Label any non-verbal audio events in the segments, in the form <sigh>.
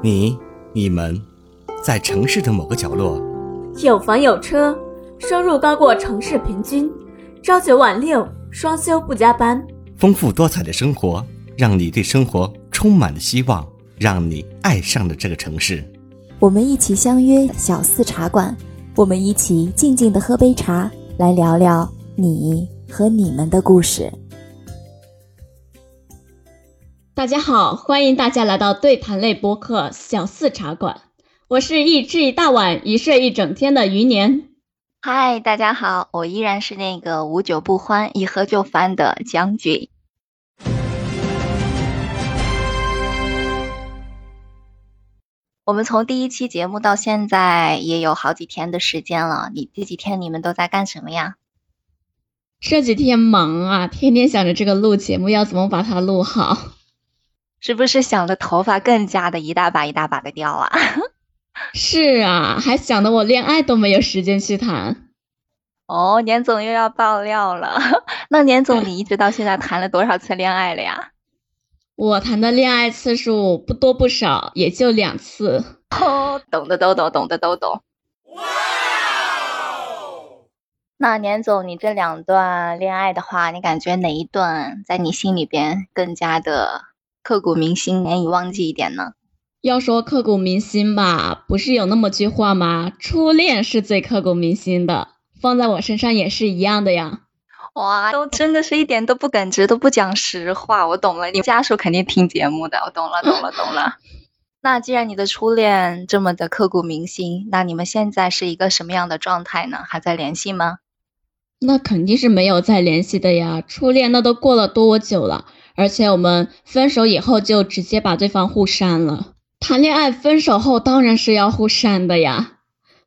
你、你们，在城市的某个角落，有房有车，收入高过城市平均，朝九晚六，双休不加班，丰富多彩的生活，让你对生活充满了希望，让你爱上了这个城市。我们一起相约小四茶馆，我们一起静静的喝杯茶，来聊聊你和你们的故事。大家好，欢迎大家来到对谈类播客小四茶馆，我是一吃一大碗，一睡一整天的余年。嗨，大家好，我依然是那个无酒不欢，一喝就翻的将军。我们从第一期节目到现在也有好几天的时间了，你这几天你们都在干什么呀？这几天忙啊，天天想着这个录节目要怎么把它录好。是不是想的头发更加的一大把一大把的掉啊？<laughs> 是啊，还想的我恋爱都没有时间去谈。哦，年总又要爆料了。<laughs> 那年总，你一直到现在谈了多少次恋爱了呀？我谈的恋爱次数不多不少，也就两次。哦，懂的都懂，懂的都懂。哇！那年总，你这两段恋爱的话，你感觉哪一段在你心里边更加的？刻骨铭心，难以忘记一点呢。要说刻骨铭心吧，不是有那么句话吗？初恋是最刻骨铭心的，放在我身上也是一样的呀。哇，都真的是一点都不耿直，都不讲实话。我懂了，你家属肯定听节目的。我懂了，<laughs> 懂了，懂了。那既然你的初恋这么的刻骨铭心，那你们现在是一个什么样的状态呢？还在联系吗？那肯定是没有再联系的呀。初恋那都过了多久了？而且我们分手以后就直接把对方互删了。谈恋爱分手后当然是要互删的呀。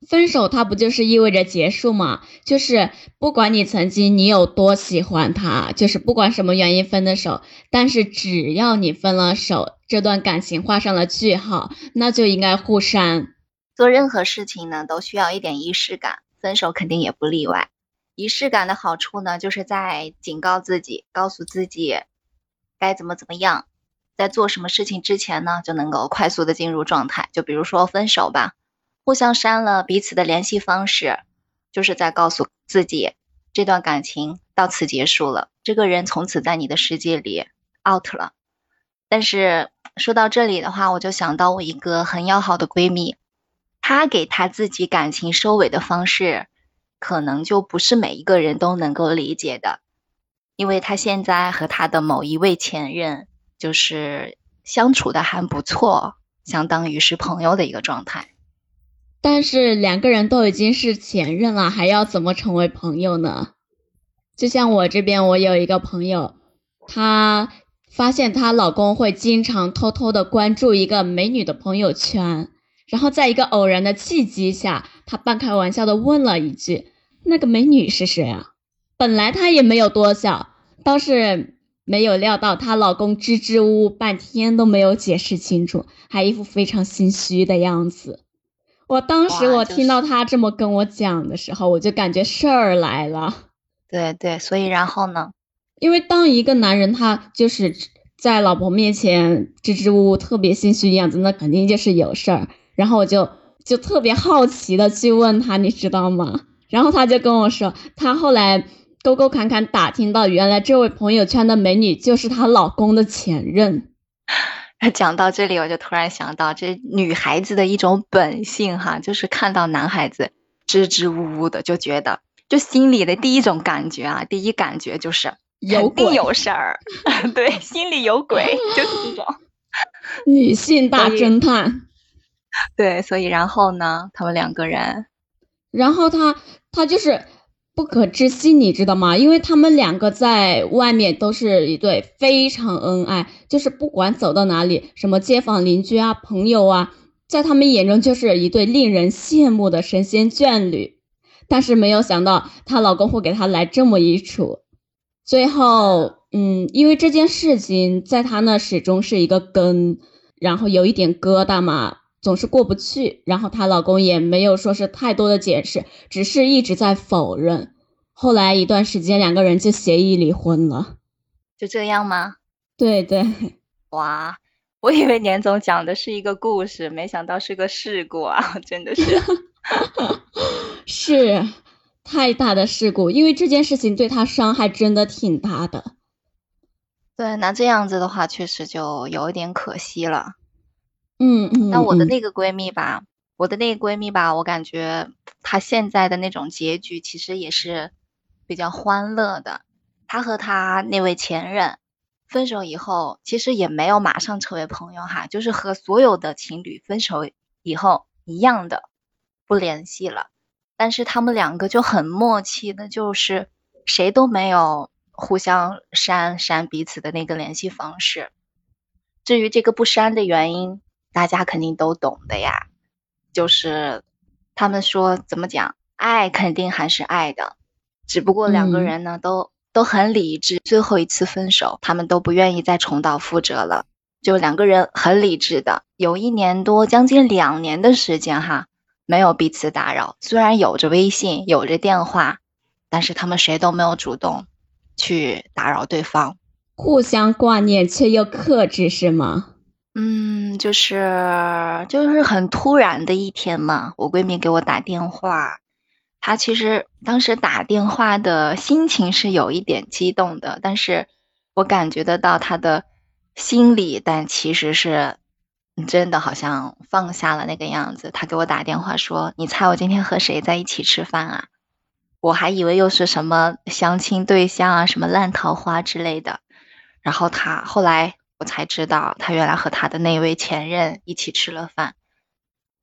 分手它不就是意味着结束吗？就是不管你曾经你有多喜欢他，就是不管什么原因分的手，但是只要你分了手，这段感情画上了句号，那就应该互删。做任何事情呢都需要一点仪式感，分手肯定也不例外。仪式感的好处呢，就是在警告自己，告诉自己。该怎么怎么样，在做什么事情之前呢，就能够快速的进入状态。就比如说分手吧，互相删了彼此的联系方式，就是在告诉自己，这段感情到此结束了，这个人从此在你的世界里 out 了。但是说到这里的话，我就想到我一个很要好的闺蜜，她给她自己感情收尾的方式，可能就不是每一个人都能够理解的。因为他现在和他的某一位前任就是相处的还不错，相当于是朋友的一个状态。但是两个人都已经是前任了，还要怎么成为朋友呢？就像我这边，我有一个朋友，她发现她老公会经常偷偷的关注一个美女的朋友圈，然后在一个偶然的契机下，她半开玩笑的问了一句：“那个美女是谁啊？”本来她也没有多想。倒是没有料到，她老公支支吾吾半天都没有解释清楚，还一副非常心虚的样子。我当时我听到他这么跟我讲的时候，我就感觉事儿来了。对对，所以然后呢？因为当一个男人他就是在老婆面前支支吾吾、特别心虚的样子，那肯定就是有事儿。然后我就就特别好奇的去问他，你知道吗？然后他就跟我说，他后来。沟沟坎坎打听到，原来这位朋友圈的美女就是她老公的前任。<laughs> 讲到这里，我就突然想到，这女孩子的一种本性哈，就是看到男孩子支支吾吾的，就觉得，就心里的第一种感觉啊，第一感觉就是有定有事儿，<laughs> 对，心里有鬼，<laughs> 就是这种女性大侦探。对，所以然后呢，他们两个人，然后他他就是。不可置信，你知道吗？因为他们两个在外面都是一对非常恩爱，就是不管走到哪里，什么街坊邻居啊、朋友啊，在他们眼中就是一对令人羡慕的神仙眷侣。但是没有想到，她老公会给她来这么一出。最后，嗯，因为这件事情在她那始终是一个根，然后有一点疙瘩嘛。总是过不去，然后她老公也没有说是太多的解释，只是一直在否认。后来一段时间，两个人就协议离婚了。就这样吗？对对。哇，我以为年总讲的是一个故事，没想到是个事故啊！<laughs> 真的是，<laughs> 是太大的事故，因为这件事情对他伤害真的挺大的。对，那这样子的话，确实就有一点可惜了。嗯嗯。那我的那个闺蜜吧，我的那个闺蜜吧，我感觉她现在的那种结局其实也是比较欢乐的。她和她那位前任分手以后，其实也没有马上成为朋友哈，就是和所有的情侣分手以后一样的不联系了。但是他们两个就很默契的，就是谁都没有。互相删删彼此的那个联系方式，至于这个不删的原因，大家肯定都懂的呀。就是他们说怎么讲，爱肯定还是爱的，只不过两个人呢都都很理智。最后一次分手，他们都不愿意再重蹈覆辙了。就两个人很理智的，有一年多，将近两年的时间哈，没有彼此打扰。虽然有着微信，有着电话，但是他们谁都没有主动。去打扰对方，互相挂念却又克制，是吗？嗯，就是就是很突然的一天嘛。我闺蜜给我打电话，她其实当时打电话的心情是有一点激动的，但是我感觉得到她的心里，但其实是真的好像放下了那个样子。她给我打电话说：“你猜我今天和谁在一起吃饭啊？”我还以为又是什么相亲对象啊，什么烂桃花之类的。然后他后来我才知道，他原来和他的那位前任一起吃了饭。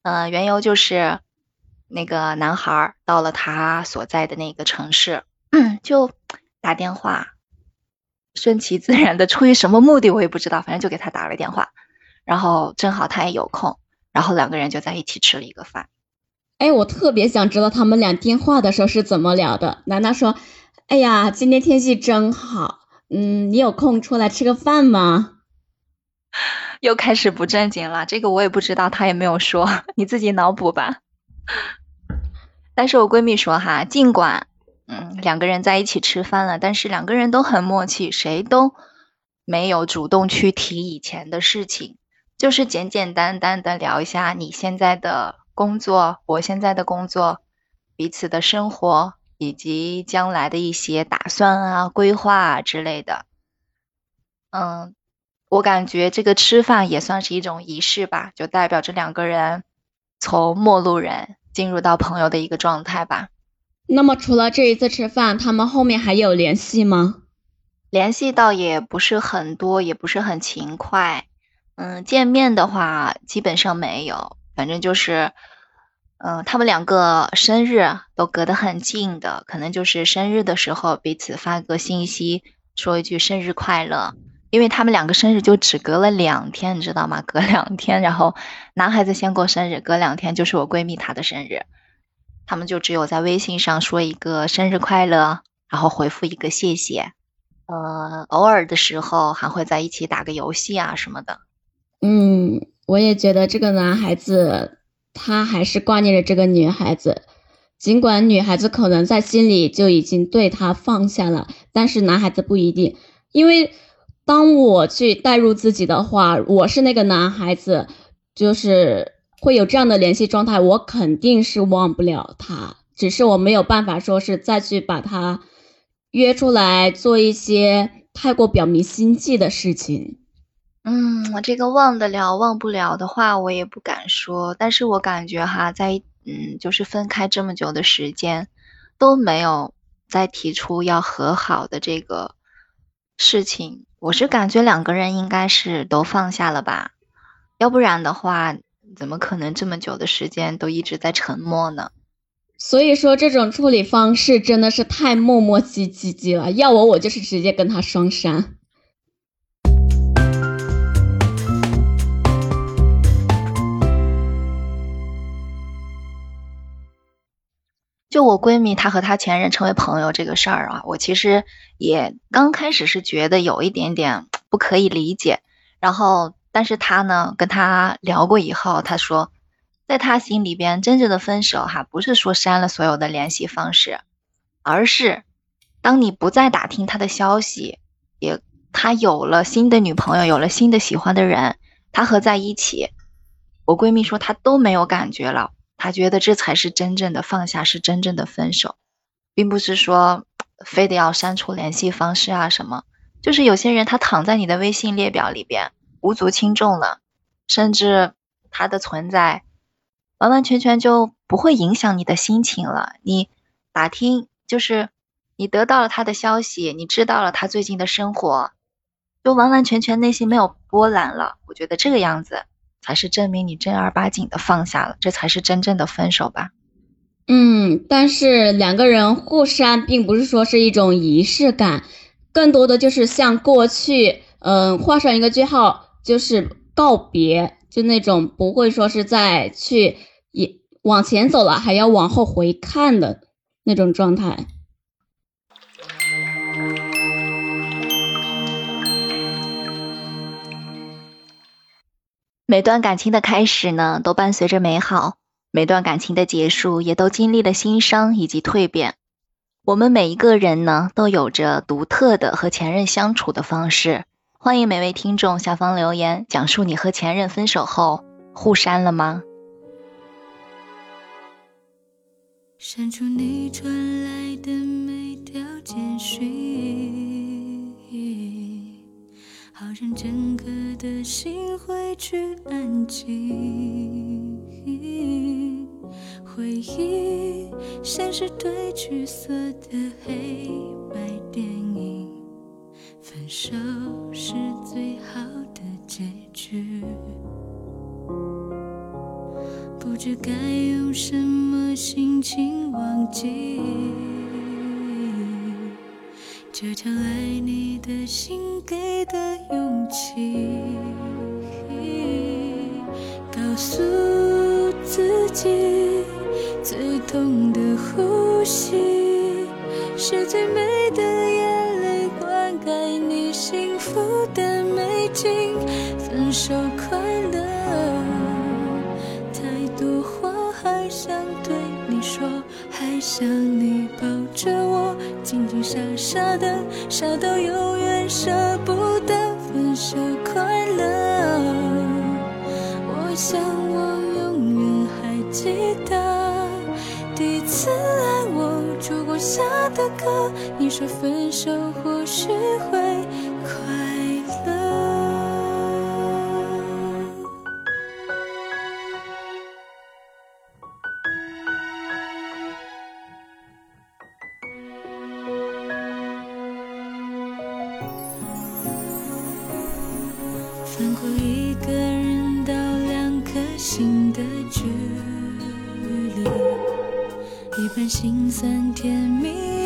呃，缘由就是那个男孩到了他所在的那个城市，就打电话，顺其自然的，出于什么目的我也不知道，反正就给他打了电话。然后正好他也有空，然后两个人就在一起吃了一个饭。哎，我特别想知道他们俩电话的时候是怎么聊的。楠楠说：“哎呀，今天天气真好，嗯，你有空出来吃个饭吗？” <laughs> 又开始不正经了，这个我也不知道，他也没有说，你自己脑补吧。但是我闺蜜说哈，尽管嗯两个人在一起吃饭了，但是两个人都很默契，谁都没有主动去提以前的事情，就是简简单单的聊一下你现在的。工作，我现在的工作，彼此的生活以及将来的一些打算啊、规划之类的。嗯，我感觉这个吃饭也算是一种仪式吧，就代表着两个人从陌路人进入到朋友的一个状态吧。那么除了这一次吃饭，他们后面还有联系吗？联系倒也不是很多，也不是很勤快。嗯，见面的话基本上没有。反正就是，嗯，他们两个生日都隔得很近的，可能就是生日的时候彼此发个信息，说一句生日快乐。因为他们两个生日就只隔了两天，你知道吗？隔两天，然后男孩子先过生日，隔两天就是我闺蜜她的生日，他们就只有在微信上说一个生日快乐，然后回复一个谢谢。呃，偶尔的时候还会在一起打个游戏啊什么的。嗯。我也觉得这个男孩子，他还是挂念着这个女孩子，尽管女孩子可能在心里就已经对他放下了，但是男孩子不一定。因为当我去代入自己的话，我是那个男孩子，就是会有这样的联系状态，我肯定是忘不了他，只是我没有办法说是再去把他约出来做一些太过表明心迹的事情。嗯，我这个忘得了忘不了的话，我也不敢说。但是我感觉哈，在嗯，就是分开这么久的时间，都没有再提出要和好的这个事情。我是感觉两个人应该是都放下了吧，要不然的话，怎么可能这么久的时间都一直在沉默呢？所以说，这种处理方式真的是太磨磨唧唧唧了。要我，我就是直接跟他双删。就我闺蜜她和她前任成为朋友这个事儿啊，我其实也刚开始是觉得有一点点不可以理解，然后但是她呢跟她聊过以后，她说，在她心里边真正的分手哈，不是说删了所有的联系方式，而是当你不再打听他的消息，也他有了新的女朋友，有了新的喜欢的人，他和在一起，我闺蜜说她都没有感觉了，他觉得这才是真正的放下，是真正的分手，并不是说非得要删除联系方式啊什么。就是有些人他躺在你的微信列表里边，无足轻重了，甚至他的存在完完全全就不会影响你的心情了。你打听，就是你得到了他的消息，你知道了他最近的生活，就完完全全内心没有波澜了。我觉得这个样子才是证明你正儿八经的放下了，这才是真正的分手吧。嗯，但是两个人互删，并不是说是一种仪式感。更多的就是像过去，嗯，画上一个句号，就是告别，就那种不会说是再去也往前走了，还要往后回看的那种状态。每段感情的开始呢，都伴随着美好；每段感情的结束，也都经历了心伤以及蜕变。我们每一个人呢，都有着独特的和前任相处的方式。欢迎每位听众下方留言，讲述你和前任分手后互删了吗？删除你传来的每条简讯，好让整个的心回去安静。回忆像是褪去色的黑白电影，分手是最好的结局。不知该用什么心情忘记这场爱你的心给的勇气，告诉自己。最痛的呼吸，是最美的眼泪，灌溉你幸福的美景。分手快乐，太多话还想对你说，还想你抱，傻傻的，傻到永远舍不得。分手快乐，我想我永远还记得。第一次爱我，烛光下的歌。你说分手或许会距离。一半心酸甜蜜，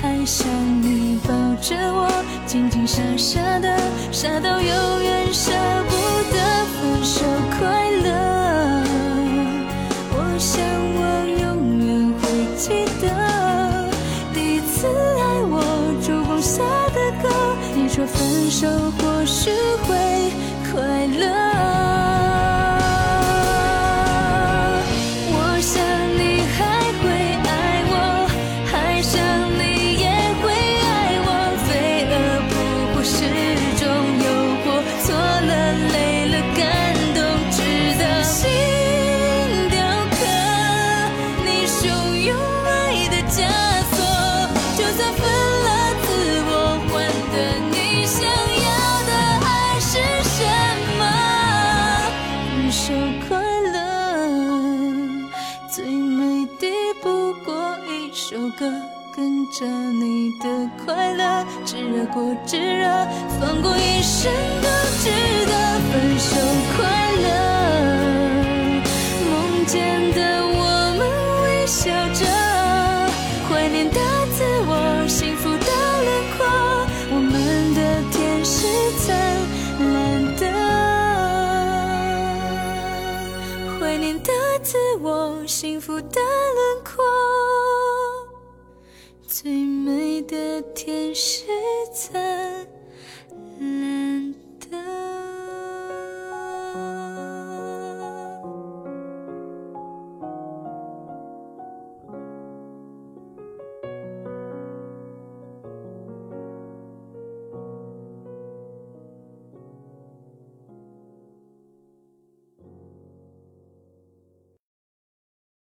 还想你抱着我。静静傻傻的，傻到永远舍不得分手快乐。我想我永远会记得第一次爱我烛光下的歌。你说分手或许会快乐。首歌跟着你的快乐，炙热过炙热，放过一生都值得。分手快乐，梦见的我们微笑着，怀念的自我，幸福的轮廓，我们的天使灿烂的，怀念的自我，幸福的轮廓。天使在